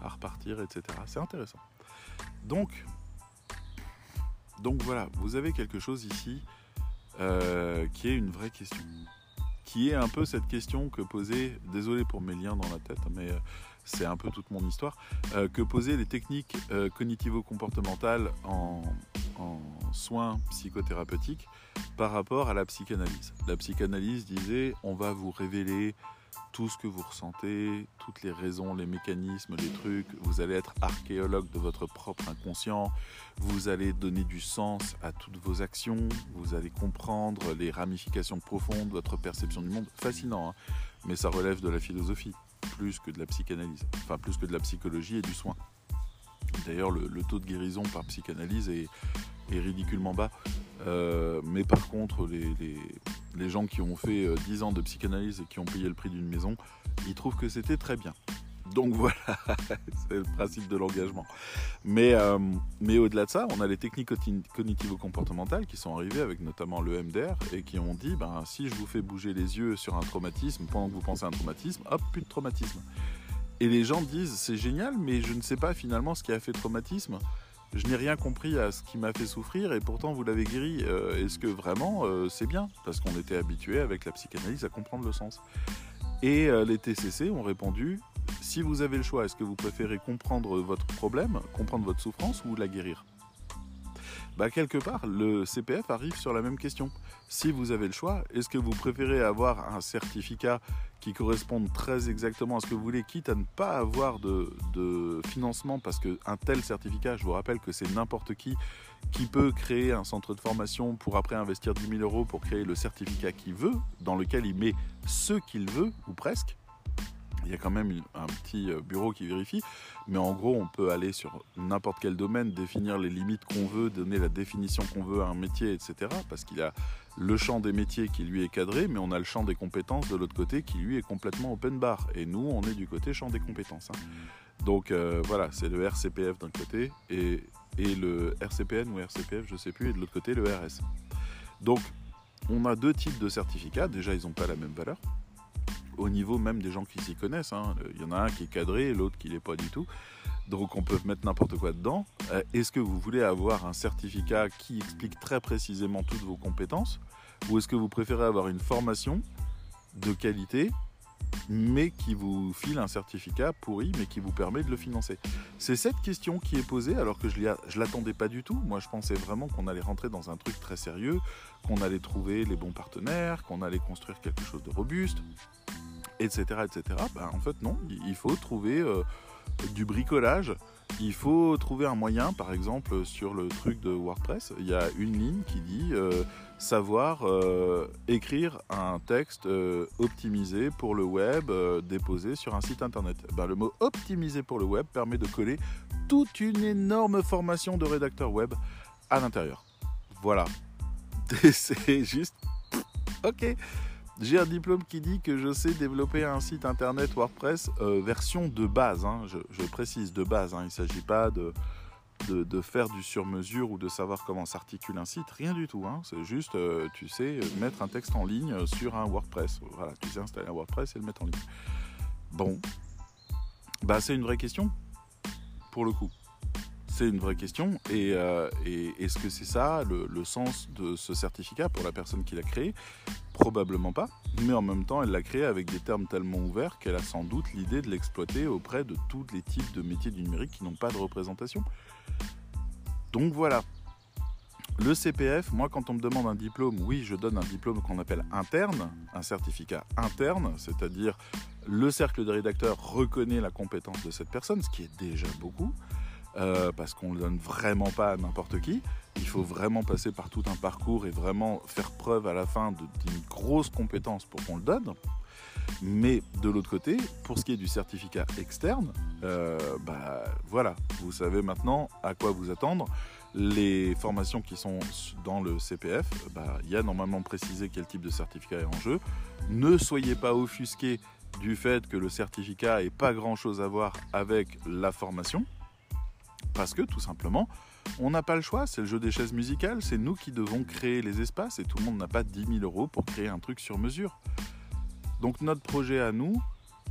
[SPEAKER 1] à repartir, etc. C'est intéressant. Donc, donc voilà, vous avez quelque chose ici euh, qui est une vraie question qui est un peu cette question que posait, désolé pour mes liens dans la tête, mais euh, c'est un peu toute mon histoire, euh, que posaient les techniques euh, cognitivo-comportementales en, en, soins psychothérapeutiques par rapport à la psychanalyse. La psychanalyse disait on va vous révéler tout ce que vous ressentez, toutes les raisons, les mécanismes, les trucs. Vous allez être archéologue de votre propre inconscient. Vous allez donner du sens à toutes vos actions. Vous allez comprendre les ramifications profondes de votre perception du monde. Fascinant, hein mais ça relève de la philosophie, plus que de la psychanalyse. Enfin, plus que de la psychologie et du soin. D'ailleurs, le, taux de guérison par psychanalyse est, ridiculement bas. Euh, mais par contre, les, les, gens qui ont fait 10 ans de psychanalyse et qui ont payé le prix d'une maison, ils trouvent que c'était très bien. Donc voilà, c'est le principe de l'engagement. Mais, euh, mais au-delà de ça, on a les techniques cognitivo-comportementales qui sont arrivées avec notamment le MDR et qui ont dit, ben, si je vous fais bouger les yeux sur un traumatisme pendant que vous pensez à un traumatisme, hop, plus de traumatisme. Et les gens disent, c'est génial, mais je ne sais pas finalement ce qui a fait traumatisme je n'ai rien compris à ce qui m'a fait souffrir et pourtant vous l'avez guéri. Euh, Est-ce que vraiment euh, c'est bien? Parce qu'on était habitué avec la psychanalyse à comprendre le sens. Et euh, les TCC ont répondu si vous avez le choix, est-ce que vous préférez comprendre votre problème, comprendre votre souffrance ou la guérir? Bah, quelque part, le CPF arrive sur la même question. Si vous avez le choix, est-ce que vous préférez avoir un certificat qui corresponde très exactement à ce que vous voulez, quitte à ne pas avoir de, de financement, parce qu'un tel certificat, je vous rappelle que c'est n'importe qui qui peut créer un centre de formation pour après investir 10 000 euros pour créer le certificat qu'il veut, dans lequel il met ce qu'il veut, ou presque il y a quand même un petit euh, bureau qui vérifie, mais en gros, on peut aller sur n'importe quel domaine, définir les limites qu'on veut, donner la définition qu'on veut à un métier, etc. Parce qu'il a le champ des métiers qui lui est cadré, mais on a le champ des compétences de l'autre côté qui lui est complètement open bar. Et nous, on est du côté champ des compétences. Hein. Donc euh, voilà, c'est le RCPF d'un côté et, et le RCPN ou RCPF, je sais plus, et de l'autre côté le RS. Donc on a deux types de certificats. Déjà, ils n'ont pas la même valeur au niveau même des gens qui s'y connaissent. Hein. Il y en a un qui est cadré l'autre qui l'est pas du tout. Donc on peut mettre n'importe quoi dedans. Euh, est-ce que vous voulez avoir un certificat qui explique très précisément toutes vos compétences? Ou est-ce que vous préférez avoir une formation de qualité mais qui vous file un certificat pourri, mais qui vous permet de le financer C'est cette question qui est posée, alors que je ne l'attendais pas du tout. Moi, je pensais vraiment qu'on allait rentrer dans un truc très sérieux, qu'on allait trouver les bons partenaires, qu'on allait construire quelque chose de robuste etc. etc. Ben, en fait, non, il faut trouver euh, du bricolage. Il faut trouver un moyen, par exemple, sur le truc de WordPress, il y a une ligne qui dit euh, savoir euh, écrire un texte optimisé pour le web déposé sur un site internet. Ben, le mot optimisé pour le web permet de coller toute une énorme formation de rédacteur web à l'intérieur. Voilà. C'est juste... Ok. J'ai un diplôme qui dit que je sais développer un site internet WordPress euh, version de base. Hein, je, précise de base. Hein, il ne s'agit pas de, de, de, faire du sur-mesure ou de savoir comment s'articule un site. Rien du tout. Hein, c'est juste, euh, tu sais, mettre un texte en ligne sur un WordPress. Voilà, tu sais installer un WordPress et le mettre en ligne. Bon, bah c'est une vraie question pour le coup. Une vraie question. Et, euh, et est-ce que c'est ça le, le, sens de ce certificat pour la personne qui l'a créé? Probablement pas. Mais en même temps, elle l'a créé avec des termes tellement ouverts qu'elle a sans doute l'idée de l'exploiter auprès de tous les types de métiers du numérique qui n'ont pas de représentation. Donc voilà. Le CPF, moi quand on me demande un diplôme, oui, je donne un diplôme qu'on appelle interne, un certificat interne, c'est-à-dire Le cercle des rédacteurs reconnaît la compétence de cette personne, ce qui est déjà beaucoup, euh, parce qu'on ne le donne vraiment pas à n'importe qui. Il faut vraiment passer par tout un parcours et vraiment faire preuve à la fin d'une grosse compétence pour qu'on le donne. Mais de l'autre côté, pour ce qui est du certificat externe, euh, bah voilà, vous savez maintenant à quoi vous attendre. Les formations qui sont dans le CPF, bah, il y a normalement précisé quel type de certificat est en jeu. Ne soyez pas offusqués du fait que le certificat n'ait pas grand-chose à voir avec la formation, parce que tout simplement, on n'a pas le choix, c'est le jeu des chaises musicales, c'est nous qui devons créer les espaces et tout le monde n'a pas 10 000 euros pour créer un truc sur mesure. Donc notre projet à nous,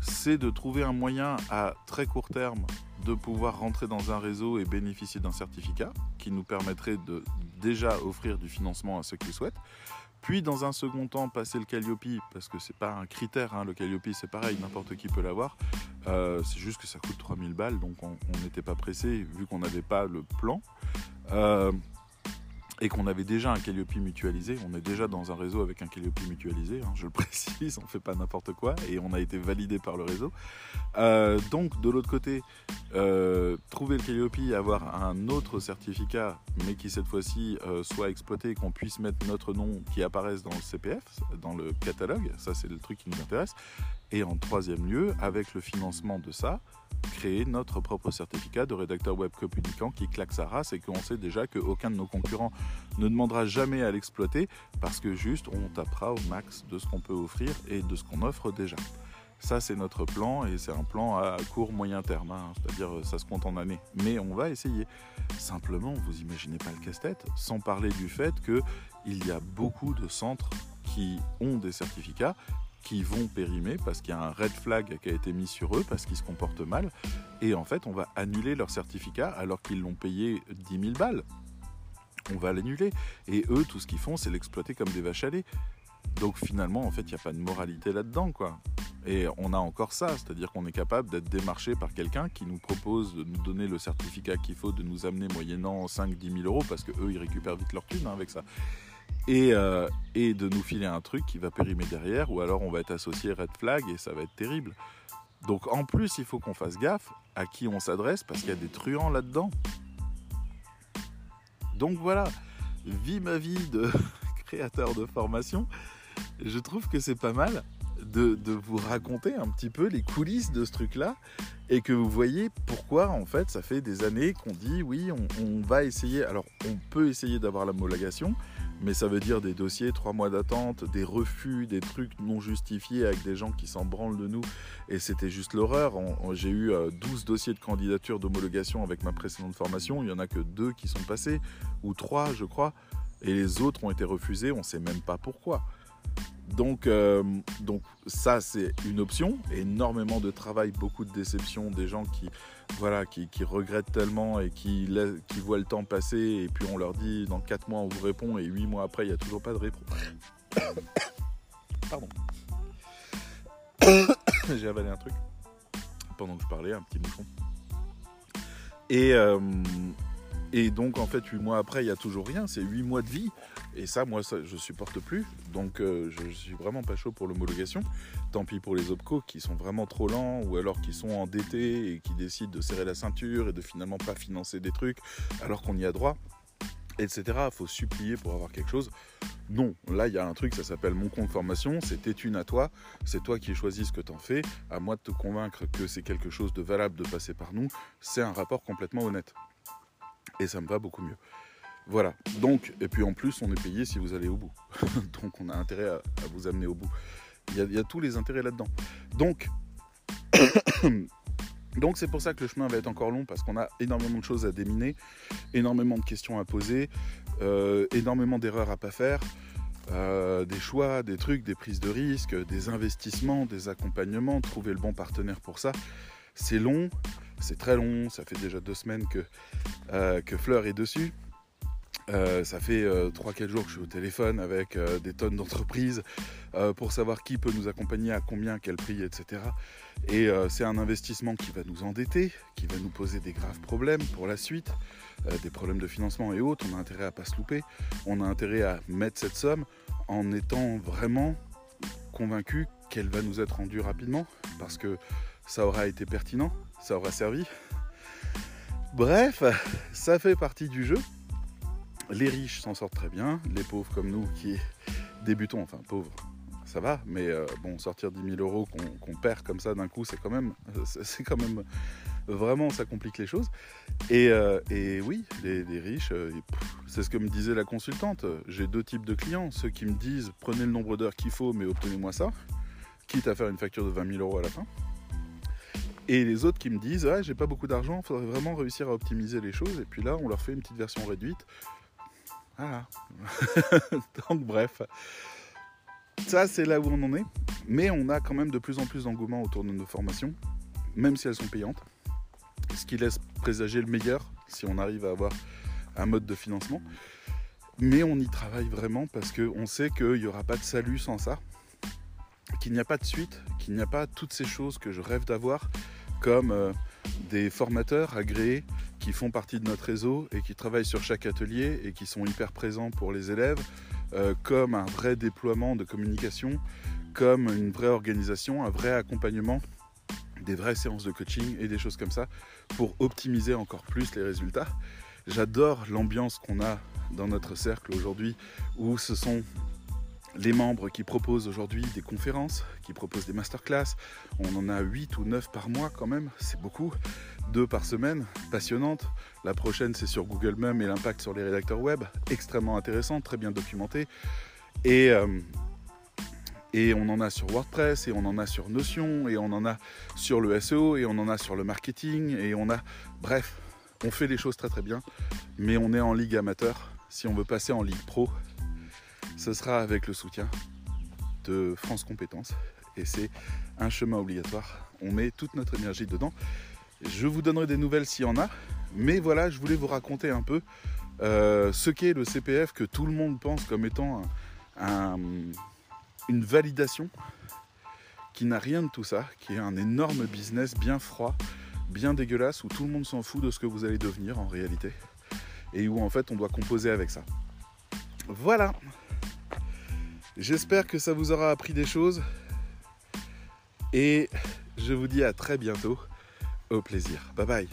[SPEAKER 1] c'est de trouver un moyen à très court terme de pouvoir rentrer dans un réseau et bénéficier d'un certificat qui nous permettrait de déjà offrir du financement à ceux qui le souhaitent. Puis dans un second temps, passer le Calliope, parce que c'est pas un critère, hein, le Calliope c'est pareil, n'importe qui peut l'avoir. Euh, c'est juste que ça coûte 3000 balles, donc on n'était pas pressé vu qu'on n'avait pas le plan. Euh, et qu'on avait déjà un Calliope mutualisé. On est déjà dans un réseau avec un Calliope mutualisé, hein, je le précise, on ne fait pas n'importe quoi et on a été validé par le réseau. Euh, donc de l'autre côté, euh, trouver le Calliope, avoir un autre certificat, mais qui cette fois-ci euh, soit exploité qu'on puisse mettre notre nom qui apparaisse dans le CPF, dans le catalogue, ça c'est le truc qui nous intéresse. Et en troisième lieu, avec le financement de ça, créer notre propre certificat de rédacteur web communicant qui claque sa race et qu'on sait déjà qu'aucun de nos concurrents ne demandera jamais à l'exploiter parce que juste on tapera au max de ce qu'on peut offrir et de ce qu'on offre déjà. Ça, c'est notre plan et c'est un plan à court moyen terme, hein. c'est-à-dire ça se compte en années. Mais on va essayer. Simplement, vous imaginez pas le casse-tête, sans parler du fait qu'il y a beaucoup de centres qui ont des certificats qui vont périmer parce qu'il y a un red flag qui a été mis sur eux parce qu'ils se comportent mal. Et en fait, on va annuler leur certificat alors qu'ils l'ont payé 10 000 balles. On va l'annuler. Et eux, tout ce qu'ils font, c'est l'exploiter comme des vaches à lait. Donc finalement, en fait, il n'y a pas de moralité là-dedans, quoi. Et on a encore ça, c'est-à-dire qu'on est capable d'être démarché par quelqu'un qui nous propose de nous donner le certificat qu'il faut, de nous amener moyennant 5-10 000 euros, parce qu'eux, ils récupèrent vite leur thune hein, avec ça. Euh, et, de nous filer un truc qui va périmer derrière, ou alors on va être associé red flag et ça va être terrible. Donc en plus, il faut qu'on fasse gaffe à qui on s'adresse parce qu'il y a des truands là-dedans. Donc voilà, vie ma vie de créateur de formation, je trouve que c'est pas mal de, vous raconter un petit peu les coulisses de ce truc-là et que vous voyez pourquoi en fait ça fait des années qu'on dit oui on, on va essayer, alors on peut essayer d'avoir l'homologation, mais ça veut dire des dossiers, trois mois d'attente, des refus, des trucs non justifiés avec des gens qui s'en branlent de nous. Et c'était juste l'horreur. J'ai eu 12 euh, dossiers de candidature d'homologation avec ma précédente formation. Il n'y en a que deux qui sont passés, ou trois, je crois. Et les autres ont été refusés. On ne sait même pas pourquoi. Donc, euh, donc ça, c'est une option. Énormément de travail, beaucoup de déceptions, des gens qui, voilà, qui, regrettent tellement et qui, qui voient le temps passer. Et puis on leur dit, dans 4 mois, on vous répond. Et 8 mois après, il n'y a toujours pas de réponse. Pardon. J'ai avalé un truc pendant que je parlais, un petit bouchon. Et, euh, et donc, en fait, 8 mois après, il n'y a toujours rien. C'est 8 mois de vie. Et ça, moi, ça, je supporte plus. Donc, euh, je, suis vraiment pas chaud pour l'homologation. Tant pis pour les OPCO qui sont vraiment trop lents ou alors qui sont endettés et qui décident de serrer la ceinture et de finalement pas financer des trucs alors qu'on y a droit, etc. Il faut supplier pour avoir quelque chose. Non, là, il y a un truc, ça s'appelle mon compte formation. C'est une à toi. C'est toi qui choisis ce que tu en fais. À moi de te convaincre que c'est quelque chose de valable de passer par nous. C'est un rapport complètement honnête. Et ça me va beaucoup mieux. Voilà. Donc, et puis en plus, on est payé si vous allez au bout. Donc, on a intérêt à, vous amener au bout. Il y, a, tous les intérêts là-dedans. Donc, c'est pour ça que le chemin va être encore long parce qu'on a énormément de choses à déminer, énormément de questions à poser, euh, énormément d'erreurs à pas faire. Euh, des choix, des trucs, des prises de risques, des investissements, des accompagnements, trouver le bon partenaire pour ça. C'est long, c'est très long, ça fait déjà deux semaines que, euh, que Fleur est dessus. Euh, ça fait 3-4 euh, jours que je suis au téléphone avec des tonnes d'entreprises pour savoir qui peut nous accompagner, à combien, quel prix, etc. Et c'est un investissement qui va nous endetter, qui va nous poser des graves problèmes pour la suite, des problèmes de financement et autres. On a intérêt à pas se louper, on a intérêt à mettre cette somme en étant vraiment convaincu qu'elle va nous être rendue rapidement, parce que ça aura été pertinent, ça aura servi. Bref, ça fait partie du jeu. Les riches s'en sortent très bien, les pauvres comme nous qui débutons, enfin pauvres, ça va, mais euh, bon, sortir 10 000 euros qu'on perd comme ça d'un coup, c'est quand même, même vraiment, ça complique les choses. Et, euh, oui, les, riches, euh, c'est ce que me disait la consultante. J'ai deux types de clients, ceux qui me disent prenez le nombre d'heures qu'il faut, mais obtenez-moi ça, quitte à faire une facture de 20 000 euros à la fin. Et les autres qui me disent ah, j'ai pas beaucoup d'argent, il faudrait vraiment réussir à optimiser les choses. Et puis là, on leur fait une petite version réduite. Voilà. Donc bref, ça c'est là où on en est. Mais on a quand même de plus en plus d'engouement autour de nos formations, même si elles sont payantes. Ce qui laisse présager le meilleur si on arrive à avoir un mode de financement. Mais on y travaille vraiment parce qu'on sait qu'il n'y aura pas de salut sans ça, qu'il n'y a pas de suite, qu'il n'y a pas toutes ces choses que je rêve d'avoir, comme euh, des formateurs agréés qui font partie de notre réseau et qui travaillent sur chaque atelier et qui sont hyper présents pour les élèves, euh, comme un vrai déploiement de communication, comme une vraie organisation, un vrai accompagnement, des vraies séances de coaching et des choses comme ça pour optimiser encore plus les résultats. J'adore l'ambiance qu'on a dans notre cercle aujourd'hui où ce sont les membres qui proposent aujourd'hui des conférences, qui proposent des masterclass. On en a 8 ou 9 par mois quand même, c'est beaucoup. Deux par semaine, passionnantes. La prochaine, c'est sur Google même et l'impact sur les rédacteurs web. Extrêmement intéressant, très bien documenté. Et, euh, et on en a sur WordPress, et on en a sur Notion, et on en a sur le SEO, et on en a sur le marketing, et on a... Bref, on fait les choses très très bien, mais on est en ligue amateur. Si on veut passer en ligue pro, ce sera avec le soutien de France Compétences. Et c'est un chemin obligatoire. On met toute notre énergie dedans. Je vous donnerai des nouvelles s'il y en a. Mais voilà, je voulais vous raconter un peu euh, ce qu'est le CPF que tout le monde pense comme étant une validation qui n'a rien de tout ça, qui est un énorme business bien froid, bien dégueulasse, où tout le monde s'en fout de ce que vous allez devenir en réalité, et où en fait on doit composer avec ça. Voilà, J'espère que ça vous aura appris des choses. Et je vous dis à très bientôt. Au plaisir. Bye bye.